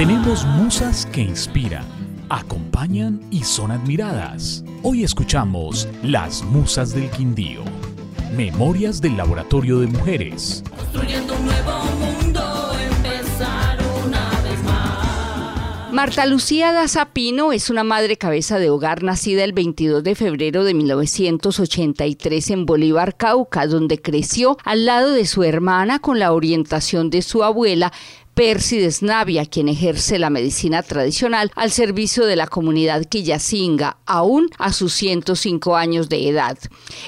Tenemos musas que inspiran, acompañan y son admiradas. Hoy escuchamos Las Musas del Quindío. Memorias del Laboratorio de Mujeres. Construyendo un nuevo mundo, empezar una vez más. Marta Lucía Dazapino es una madre cabeza de hogar nacida el 22 de febrero de 1983 en Bolívar, Cauca, donde creció al lado de su hermana con la orientación de su abuela, Persides Navia, quien ejerce la medicina tradicional al servicio de la comunidad quillacinga, aún a sus 105 años de edad.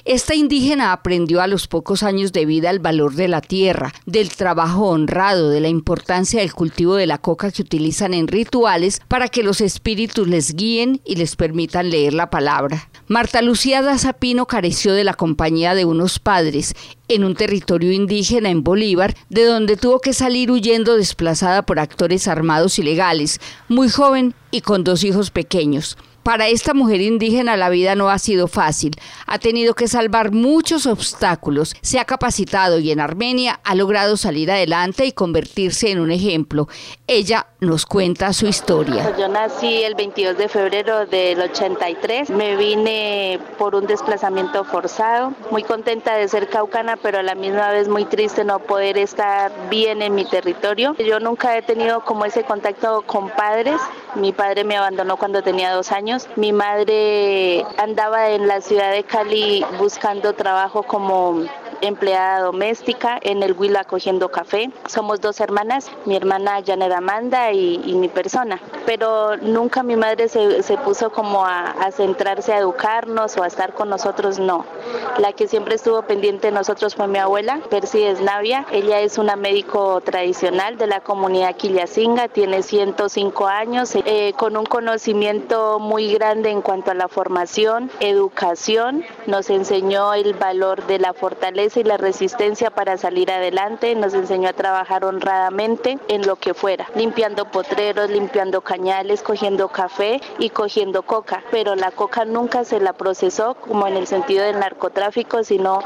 Esta indígena aprendió a los pocos años de vida el valor de la tierra, del trabajo honrado, de la importancia del cultivo de la coca que utilizan en rituales para que los espíritus les guíen y les permitan leer la palabra. Marta Lucía Dazapino careció de la compañía de unos padres en un territorio indígena en Bolívar, de donde tuvo que salir huyendo desplazada por actores armados ilegales, muy joven y con dos hijos pequeños. Para esta mujer indígena la vida no ha sido fácil. Ha tenido que salvar muchos obstáculos. Se ha capacitado y en Armenia ha logrado salir adelante y convertirse en un ejemplo. Ella nos cuenta su historia. Pues yo nací el 22 de febrero del 83. Me vine por un desplazamiento forzado. Muy contenta de ser caucana, pero a la misma vez muy triste no poder estar bien en mi territorio. Yo nunca he tenido como ese contacto con padres. Mi padre me abandonó cuando tenía dos años mi madre andaba en la ciudad de Cali buscando trabajo como empleada doméstica en el Huila cogiendo café. Somos dos hermanas, mi hermana Janet Amanda y, mi persona. Pero nunca mi madre se, puso como a, centrarse a educarnos o a estar con nosotros, no. La que siempre estuvo pendiente de nosotros fue mi abuela, Percy Esnavia. Ella es una médico tradicional de la comunidad Quillacinga, tiene 105 años, eh, con un conocimiento muy grande en cuanto a la formación, educación. Nos enseñó el valor de la fortaleza y la resistencia para salir adelante, nos enseñó a trabajar honradamente en lo que fuera, limpiando potreros, limpiando cañales, cogiendo café y cogiendo coca, pero la coca nunca se la procesó como en el sentido del narcotráfico, sino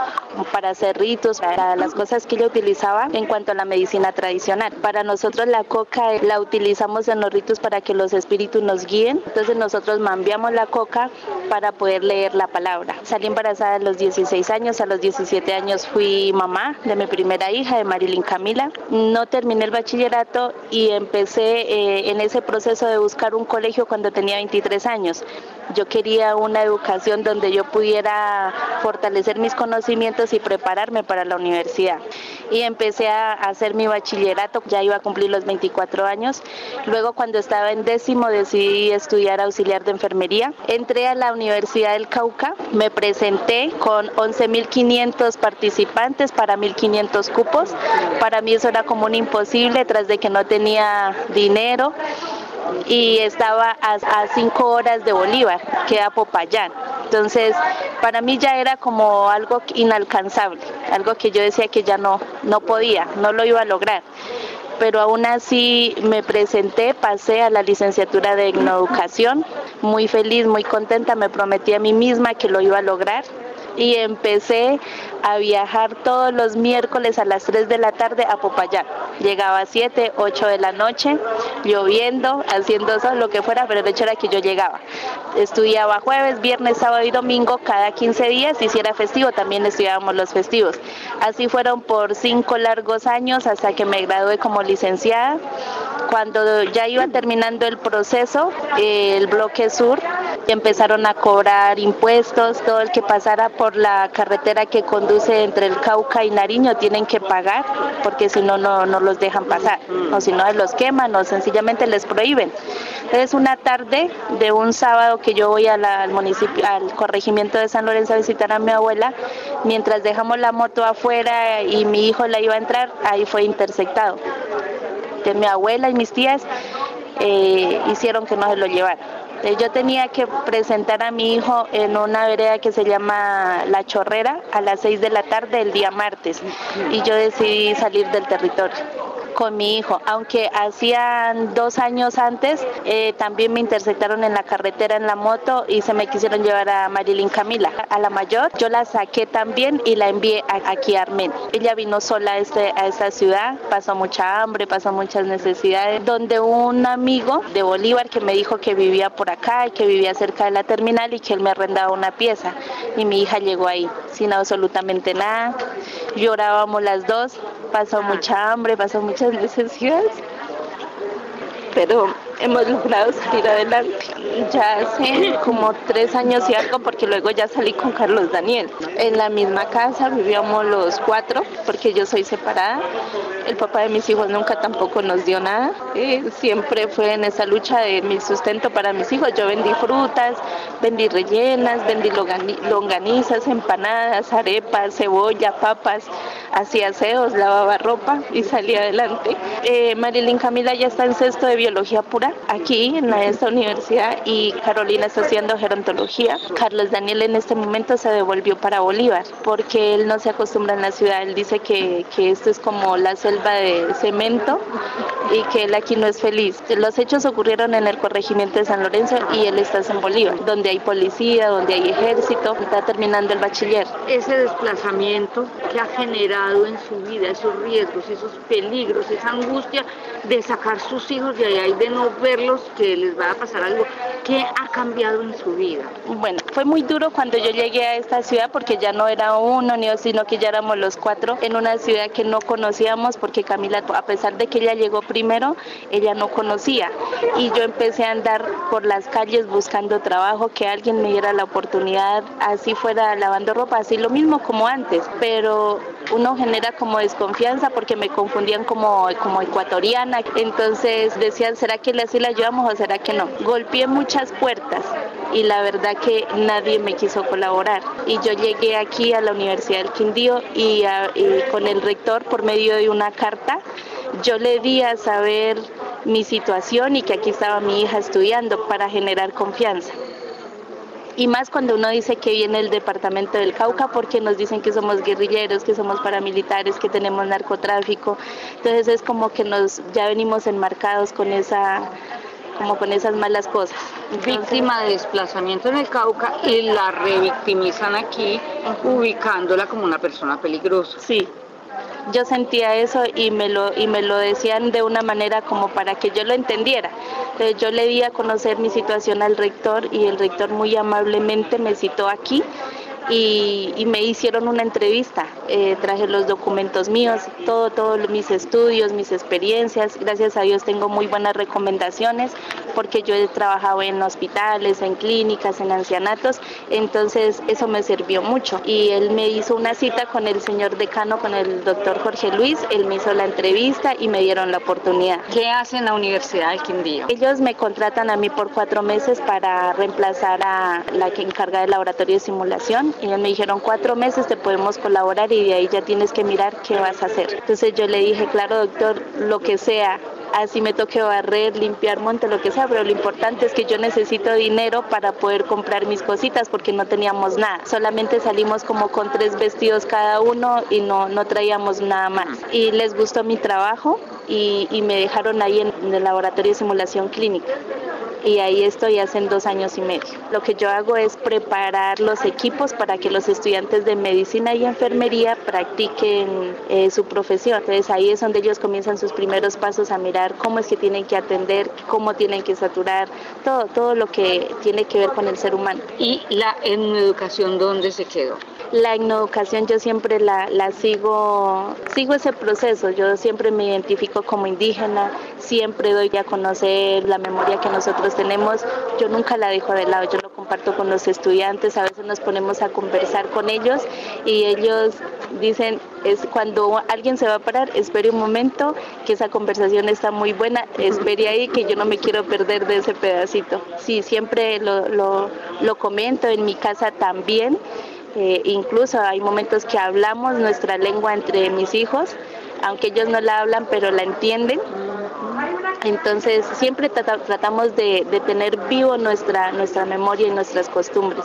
para hacer ritos, para las cosas que ella utilizaba en cuanto a la medicina tradicional. Para nosotros la coca la utilizamos en los ritos para que los espíritus nos guíen, entonces nosotros mambiamos la coca para poder leer la palabra. Salí embarazada a los 16 años, a los 17 años fui mamá de mi primera hija, de Marilyn Camila. No terminé el bachillerato y empecé eh, en ese proceso de buscar un colegio cuando tenía 23 años. Yo quería una educación donde yo pudiera fortalecer mis conocimientos y prepararme para la universidad. Y empecé a hacer mi bachillerato, ya iba a cumplir los 24 años. Luego cuando estaba en décimo decidí estudiar auxiliar de enfermería. Entré a la Universidad del Cauca, me presenté con 11.500 participantes para 1.500 cupos. Para mí eso era como un imposible tras de que no tenía dinero y estaba a, cinco horas de Bolívar, que era Popayán. Entonces, para mí ya era como algo inalcanzable, algo que yo decía que ya no, no podía, no lo iba a lograr. Pero aún así me presenté, pasé a la licenciatura de Educación, muy feliz, muy contenta, me prometí a mí misma que lo iba a lograr y empecé a viajar todos los miércoles a las 3 de la tarde a Popayán. Llegaba a 7, 8 de la noche, lloviendo, haciendo sol, lo que fuera, pero el hecho era que yo llegaba. Estudiaba jueves, viernes, sábado y domingo cada 15 días si era festivo también estudiábamos los festivos. Así fueron por cinco largos años hasta que me gradué como licenciada. Cuando ya iba terminando el proceso, el bloque sur empezaron a cobrar impuestos, todo el que pasara por la carretera que conduce entre el Cauca y Nariño tienen que pagar, porque si no, no los dejan pasar, o si no los queman o sencillamente les prohíben. Entonces una tarde de un sábado que yo voy al municipio, al corregimiento de San Lorenzo a visitar a mi abuela, mientras dejamos la moto afuera y mi hijo la iba a entrar, ahí fue interceptado que mi abuela y mis tías eh, hicieron que no se lo llevaran. Eh, yo tenía que presentar a mi hijo en una vereda que se llama La Chorrera a las 6 de la tarde el día martes y yo decidí salir del territorio con mi hijo, aunque hacían dos años antes eh, también me interceptaron en la carretera en la moto y se me quisieron llevar a Marilyn Camila, a la mayor. Yo la saqué también y la envié aquí a Armen. Ella vino sola a, este, a esta ciudad, pasó mucha hambre, pasó muchas necesidades, donde un amigo de Bolívar que me dijo que vivía por acá y que vivía cerca de la terminal y que él me arrendaba una pieza. Y mi hija llegó ahí sin absolutamente nada. Llorábamos las dos, pasó mucha hambre, pasó muchas necesidades. Pero hemos logrado salir adelante. Ya hace como tres años y algo, porque luego ya salí con Carlos Daniel. En la misma casa vivíamos los cuatro, porque yo soy separada. El papá de mis hijos nunca tampoco nos dio nada. siempre fue en esa lucha de mi sustento para mis hijos. Yo vendí frutas, vendí rellenas, vendí longanizas, empanadas, arepas, cebolla, papas, hacía aseos, lavaba ropa y salía adelante. Eh, Marilyn Camila ya está en sexto de biología pura aquí en esta universidad y Carolina está haciendo gerontología. Carlos Daniel en este momento se devolvió para Bolívar porque él no se acostumbra en la ciudad. Él dice que, que esto es como la selva de cemento y que él aquí no es feliz. Los hechos ocurrieron en el corregimiento de San Lorenzo y él está en Bolívar, donde hay policía, donde hay ejército, está terminando el bachiller. Ese desplazamiento que ha generado en su vida esos riesgos, esos peligros, esa angustia de sacar sus hijos de allá y de no verlos que les va a pasar algo, ¿qué ha cambiado en su vida? Bueno, fue muy duro cuando yo llegué a esta ciudad porque ya no era uno ni dos, sino que ya éramos los cuatro en una ciudad que no conocíamos porque Camila, a pesar de que ella llegó primero, ella no conocía y yo empecé a andar por las calles buscando trabajo, que alguien me diera la oportunidad, así fuera lavando ropa, así lo mismo como antes, pero uno genera como desconfianza porque me confundían como, como ecuatoriana, entonces decían, ¿será que así la llevamos o será que no? Golpeé muchas puertas y la verdad que nadie me quiso colaborar. Y yo llegué aquí a la Universidad del Quindío y, y con el rector por medio de una carta, yo le di a saber mi situación y que aquí estaba mi hija estudiando para generar confianza y más cuando uno dice que viene el departamento del Cauca porque nos dicen que somos guerrilleros, que somos paramilitares, que tenemos narcotráfico. Entonces es como que nos ya venimos enmarcados con esa como con esas malas cosas. Víctima de desplazamiento en el Cauca y la revictimizan aquí ubicándola como una persona peligrosa. Sí, yo sentía eso y me lo y me lo decían de una manera como para que yo lo entendiera. Entonces yo le di a conocer mi situación al rector y el rector muy amablemente me citó aquí y, me hicieron una entrevista. Eh, traje los documentos míos, todo, todos mis estudios, mis experiencias. Gracias a Dios tengo muy buenas recomendaciones porque yo he trabajado en hospitales, en clínicas, en ancianatos, entonces eso me sirvió mucho. Y él me hizo una cita con el señor decano, con el doctor Jorge Luis, él me hizo la entrevista y me dieron la oportunidad. ¿Qué hace en la Universidad del Quindío? Ellos me contratan a mí por cuatro meses para reemplazar a la que encarga del laboratorio de simulación ellos me dijeron cuatro meses te podemos colaborar y de ahí ya tienes que mirar qué vas a hacer. Entonces yo le dije, claro doctor, lo que sea, así me toque barrer, limpiar monte, lo que sea, pero lo importante es que yo necesito dinero para poder comprar mis cositas porque no teníamos nada. Solamente salimos como con tres vestidos cada uno y no, no traíamos nada más. Y les gustó mi trabajo y, y me dejaron ahí en el laboratorio de simulación clínica y ahí estoy hace dos años y medio. Lo que yo hago es preparar los equipos para que los estudiantes de medicina y enfermería practiquen eh, su profesión. Entonces ahí es donde ellos comienzan sus primeros pasos a mirar cómo es que tienen que atender, cómo tienen que saturar, todo, todo lo que tiene que ver con el ser humano. ¿Y la educación dónde se quedó? La educación yo siempre la, la sigo, sigo ese proceso, yo siempre me identifico como indígena, siempre doy a conocer la memoria que nosotros tenemos, yo nunca la dejo de lado, yo lo comparto con los estudiantes, a veces nos ponemos a conversar con ellos y ellos dicen, es cuando alguien se va a parar, espere un momento, que esa conversación está muy buena, espere ahí que yo no me quiero perder de ese pedacito. Sí, siempre lo, lo, comento, en mi casa también. Eh, incluso hay momentos que hablamos nuestra lengua entre mis hijos, aunque ellos no la hablan, pero la entienden. Entonces siempre tratamos de, tener vivo nuestra, nuestra memoria y nuestras costumbres.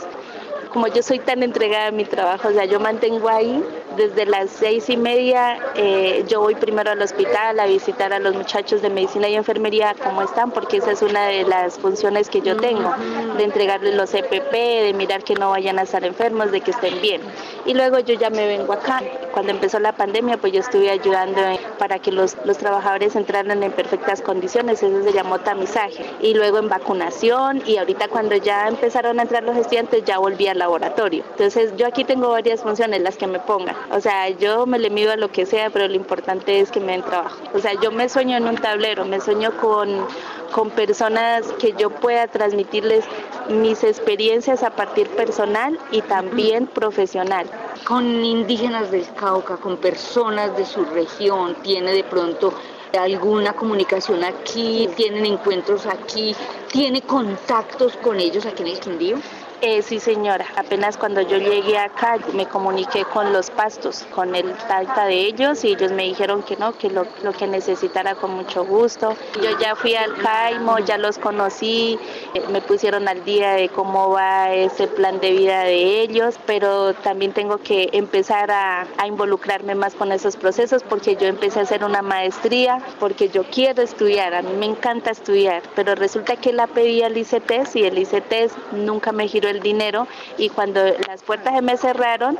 Como yo soy tan entregada a mi trabajo, o sea, yo mantengo ahí desde las seis y media eh, yo voy primero al hospital a visitar a los muchachos de medicina y enfermería cómo están, porque esa es una de las funciones que yo tengo, de entregarles los EPP, de mirar que no vayan a estar enfermos, de que estén bien. Y luego yo ya me vengo acá. Cuando empezó la pandemia, pues yo estuve ayudando para que los, los trabajadores entraran en perfectas condiciones, eso se llamó tamizaje. Y luego en vacunación y ahorita cuando ya empezaron a entrar los estudiantes ya volví al laboratorio. Entonces yo aquí tengo varias funciones, las que me pongan. O sea, yo me le mido a lo que sea, pero lo importante es que me den trabajo. O sea, yo me sueño en un tablero, me sueño con, con personas que yo pueda transmitirles mis experiencias a partir personal y también profesional. Con indígenas del Cauca, con personas de su región, tiene de pronto alguna comunicación aquí, tienen encuentros aquí, tiene contactos con ellos aquí en el Quindío. Eh, sí, señora. Apenas cuando yo llegué acá me comuniqué con los pastos, con el talta de ellos y ellos me dijeron que no, que lo, que necesitara con mucho gusto. Yo ya fui al Caimo, ya los conocí, eh, me pusieron al día de cómo va ese plan de vida de ellos, pero también tengo que empezar a, a involucrarme más con esos procesos porque yo empecé a hacer una maestría, porque yo quiero estudiar, a mí me encanta estudiar, pero resulta que la pedí al ICETES y el ICETES nunca me giró el dinero y cuando las puertas se me cerraron,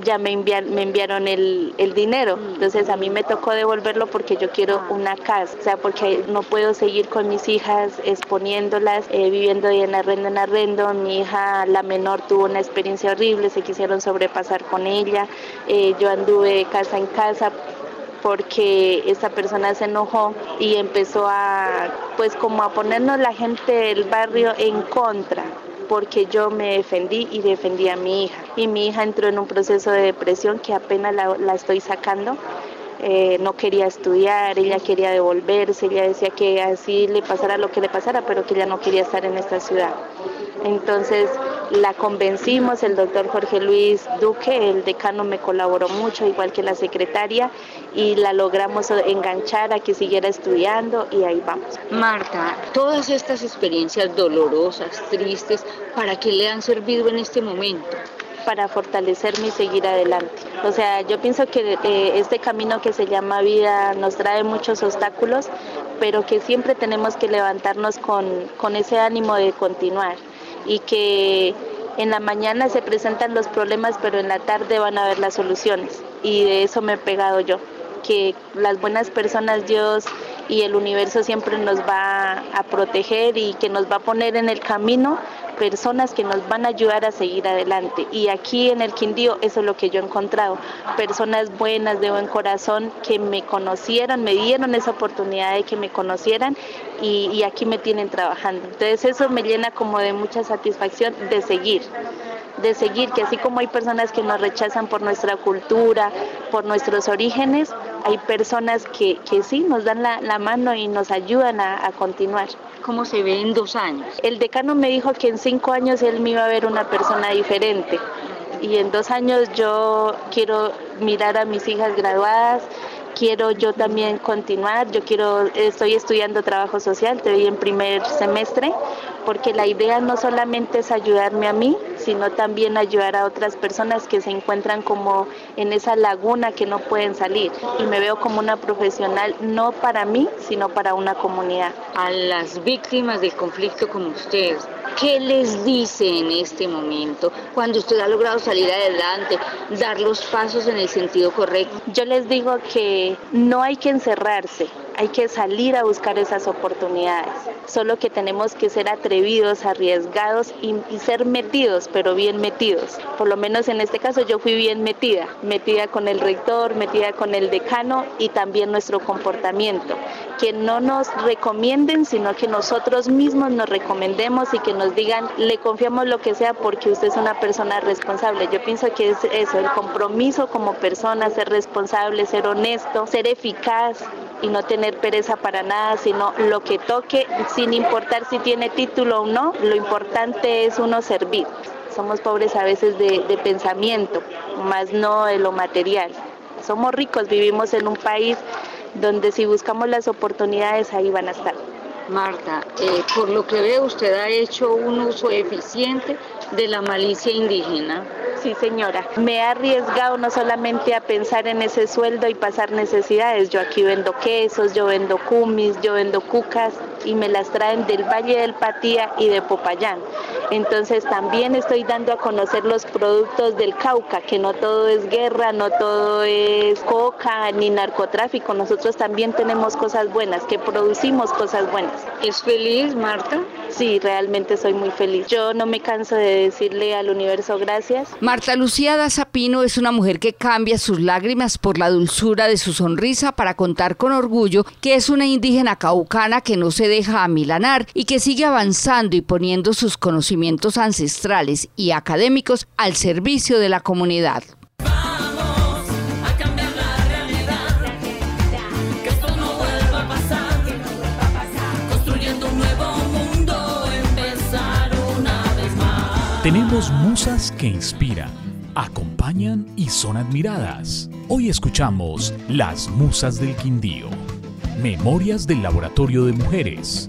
ya me, me enviaron el, dinero. Entonces a mí me tocó devolverlo porque yo quiero una casa, o sea, porque no puedo seguir con mis hijas exponiéndolas, eh, viviendo de en arrendo en arrendo. Mi hija, la menor, tuvo una experiencia horrible, se quisieron sobrepasar con ella. Eh, yo anduve casa en casa porque esta persona se enojó y empezó a pues como a ponernos la gente del barrio en contra porque yo me defendí y defendí a mi hija. Y mi hija entró en un proceso de depresión que apenas la, estoy sacando. Eh, no quería estudiar, ella quería devolverse, ella decía que así le pasara lo que le pasara, pero que ella no quería estar en esta ciudad. Entonces la convencimos, el doctor Jorge Luis Duque, el decano me colaboró mucho, igual que la secretaria, y la logramos enganchar a que siguiera estudiando y ahí vamos. Marta, todas estas experiencias dolorosas, tristes, ¿para qué le han servido en este momento? para fortalecerme y seguir adelante. O sea, yo pienso que eh, este camino que se llama vida nos trae muchos obstáculos, pero que siempre tenemos que levantarnos con, con ese ánimo de continuar y que en la mañana se presentan los problemas, pero en la tarde van a ver las soluciones. Y de eso me he pegado yo, que las buenas personas, Dios y el universo siempre nos va a proteger y que nos va a poner en el camino personas que nos van a ayudar a seguir adelante. Y aquí en el Quindío eso es lo que yo he encontrado, personas buenas, de buen corazón, que me conocieron, me dieron esa oportunidad de que me conocieran y, y aquí me tienen trabajando. Entonces eso me llena como de mucha satisfacción de seguir de seguir, que así como hay personas que nos rechazan por nuestra cultura, por nuestros orígenes, hay personas que, que sí nos dan la, la mano y nos ayudan a, a continuar. ¿Cómo se ve en dos años? El decano me dijo que en cinco años él me iba a ver una persona diferente y en dos años yo quiero mirar a mis hijas graduadas, quiero yo también continuar, yo quiero, estoy estudiando trabajo social, estoy en primer semestre, porque la idea no solamente es ayudarme a mí, sino también ayudar a otras personas que se encuentran como en esa laguna que no pueden salir. Y me veo como una profesional no para mí, sino para una comunidad. A las víctimas del conflicto como ustedes, ¿qué les dice en este momento cuando usted ha logrado salir adelante, dar los pasos en el sentido correcto? Yo les digo que no hay que encerrarse, hay que salir a buscar esas oportunidades. Solo que tenemos que ser atrevidos, arriesgados y, ser metidos, pero bien metidos. Por lo menos en este caso yo fui bien metida, metida con el rector, metida con el decano y también nuestro comportamiento. Que no nos recomienden, sino que nosotros mismos nos recomendemos y que nos digan, le confiamos lo que sea porque usted es una persona responsable. Yo pienso que es eso, el compromiso como persona, ser responsable, ser honesto, ser eficaz y no tener pereza para nada, sino lo que toque, sin importar si tiene título o no, lo importante es uno servir. Somos pobres a veces de, pensamiento, más no de lo material. Somos ricos, vivimos en un país donde si buscamos las oportunidades ahí van a estar. Marta, eh, por lo que veo usted ha hecho un uso eficiente de la malicia indígena. Sí, señora. Me he arriesgado no solamente a pensar en ese sueldo y pasar necesidades. Yo aquí vendo quesos, yo vendo cumis, yo vendo cucas y me las traen del Valle del Patía y de Popayán. Entonces también estoy dando a conocer los productos del Cauca, que no todo es guerra, no todo es coca ni narcotráfico. Nosotros también tenemos cosas buenas, que producimos cosas buenas. ¿Es feliz, Marta? Sí, realmente soy muy feliz. Yo no me canso de decirle al universo gracias. Marta Lucía Dazapino es una mujer que cambia sus lágrimas por la dulzura de su sonrisa para contar con orgullo que es una indígena caucana que no se deja amilanar y que sigue avanzando y poniendo sus conocimientos ancestrales y académicos al servicio de la comunidad. Tenemos musas que inspiran, acompañan y son admiradas. Hoy escuchamos Las Musas del Quindío. Memorias del Laboratorio de Mujeres.